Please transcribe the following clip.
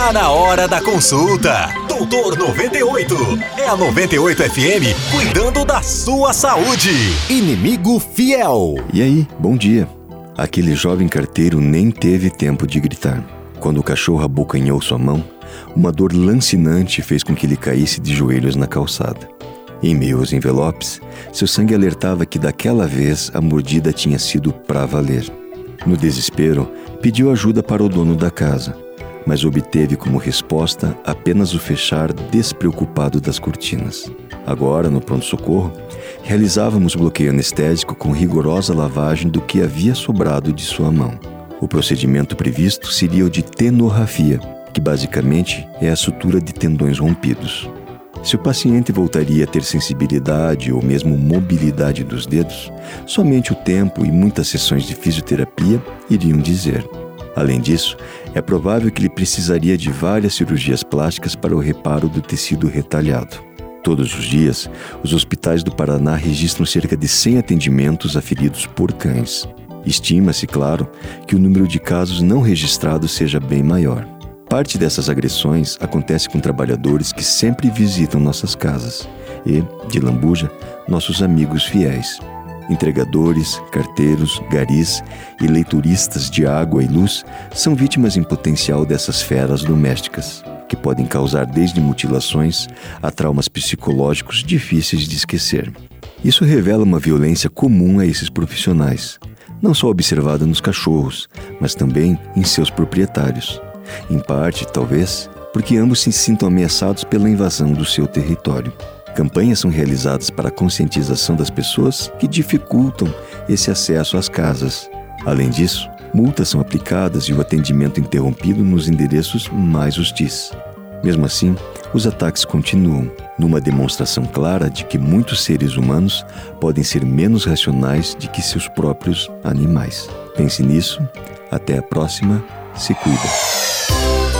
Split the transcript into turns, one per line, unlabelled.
Tá na hora da consulta. Doutor 98. É a 98 FM cuidando da sua saúde.
Inimigo fiel.
E aí, bom dia. Aquele jovem carteiro nem teve tempo de gritar. Quando o cachorro abocanhou sua mão, uma dor lancinante fez com que ele caísse de joelhos na calçada. Em meio aos envelopes, seu sangue alertava que daquela vez a mordida tinha sido para valer. No desespero, pediu ajuda para o dono da casa, mas obteve como resposta apenas o fechar despreocupado das cortinas. Agora, no pronto-socorro, realizávamos bloqueio anestésico com rigorosa lavagem do que havia sobrado de sua mão. O procedimento previsto seria o de tenorrafia, que basicamente é a sutura de tendões rompidos. Se o paciente voltaria a ter sensibilidade ou mesmo mobilidade dos dedos, somente o tempo e muitas sessões de fisioterapia iriam dizer. Além disso, é provável que ele precisaria de várias cirurgias plásticas para o reparo do tecido retalhado. Todos os dias, os hospitais do Paraná registram cerca de 100 atendimentos a feridos por cães. Estima-se, claro, que o número de casos não registrados seja bem maior. Parte dessas agressões acontece com trabalhadores que sempre visitam nossas casas e, de lambuja, nossos amigos fiéis. Entregadores, carteiros, garis e leituristas de água e luz são vítimas em potencial dessas feras domésticas, que podem causar desde mutilações a traumas psicológicos difíceis de esquecer. Isso revela uma violência comum a esses profissionais, não só observada nos cachorros, mas também em seus proprietários. Em parte, talvez, porque ambos se sintam ameaçados pela invasão do seu território. Campanhas são realizadas para a conscientização das pessoas que dificultam esse acesso às casas. Além disso, multas são aplicadas e o atendimento interrompido nos endereços mais hostis. Mesmo assim, os ataques continuam, numa demonstração clara de que muitos seres humanos podem ser menos racionais do que seus próprios animais. Pense nisso. Até a próxima. Se cuida.